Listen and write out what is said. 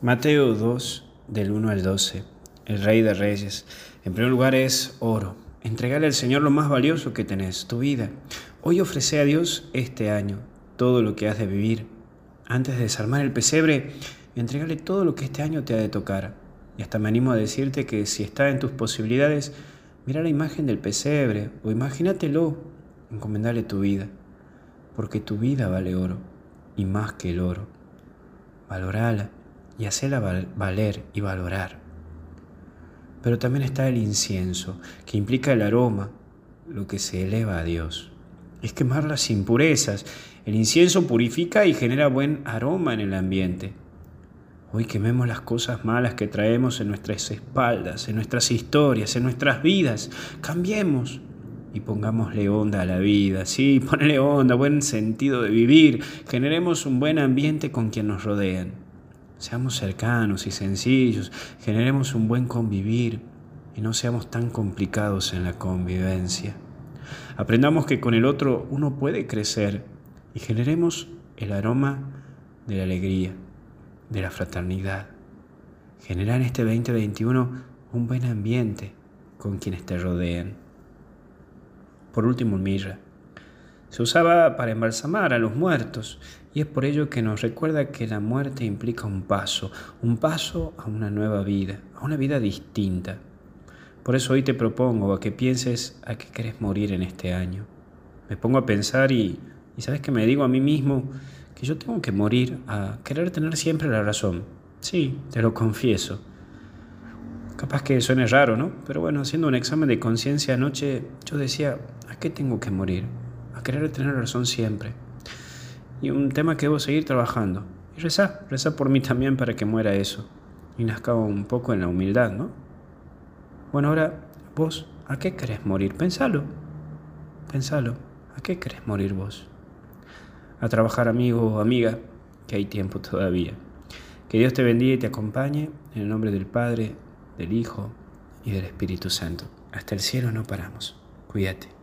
Mateo 2, del 1 al 12. El Rey de Reyes. En primer lugar es oro. Entregale al Señor lo más valioso que tenés, tu vida. Hoy ofrece a Dios este año todo lo que has de vivir. Antes de desarmar el pesebre, entregale todo lo que este año te ha de tocar. Y hasta me animo a decirte que si está en tus posibilidades, mira la imagen del pesebre o imagínatelo, encomendale tu vida. Porque tu vida vale oro y más que el oro. Valorala y hacerla valer y valorar. Pero también está el incienso, que implica el aroma, lo que se eleva a Dios. Es quemar las impurezas. El incienso purifica y genera buen aroma en el ambiente. Hoy quememos las cosas malas que traemos en nuestras espaldas, en nuestras historias, en nuestras vidas. Cambiemos y pongámosle onda a la vida. Sí, ponle onda, buen sentido de vivir. Generemos un buen ambiente con quien nos rodean. Seamos cercanos y sencillos, generemos un buen convivir y no seamos tan complicados en la convivencia. Aprendamos que con el otro uno puede crecer y generemos el aroma de la alegría, de la fraternidad. Generar en este 2021 un buen ambiente con quienes te rodean. Por último, mirra. Se usaba para embalsamar a los muertos y es por ello que nos recuerda que la muerte implica un paso, un paso a una nueva vida, a una vida distinta. Por eso hoy te propongo a que pienses a qué querés morir en este año. Me pongo a pensar y, y sabes que me digo a mí mismo que yo tengo que morir a querer tener siempre la razón. Sí, te lo confieso. Capaz que suene raro, ¿no? Pero bueno, haciendo un examen de conciencia anoche, yo decía, ¿a qué tengo que morir? Querer tener razón siempre. Y un tema que debo seguir trabajando. Y reza, reza por mí también para que muera eso. Y nazca un poco en la humildad, ¿no? Bueno, ahora, vos, ¿a qué querés morir? Pensalo. Pensalo. ¿A qué querés morir vos? A trabajar, amigo o amiga, que hay tiempo todavía. Que Dios te bendiga y te acompañe en el nombre del Padre, del Hijo y del Espíritu Santo. Hasta el cielo no paramos. Cuídate.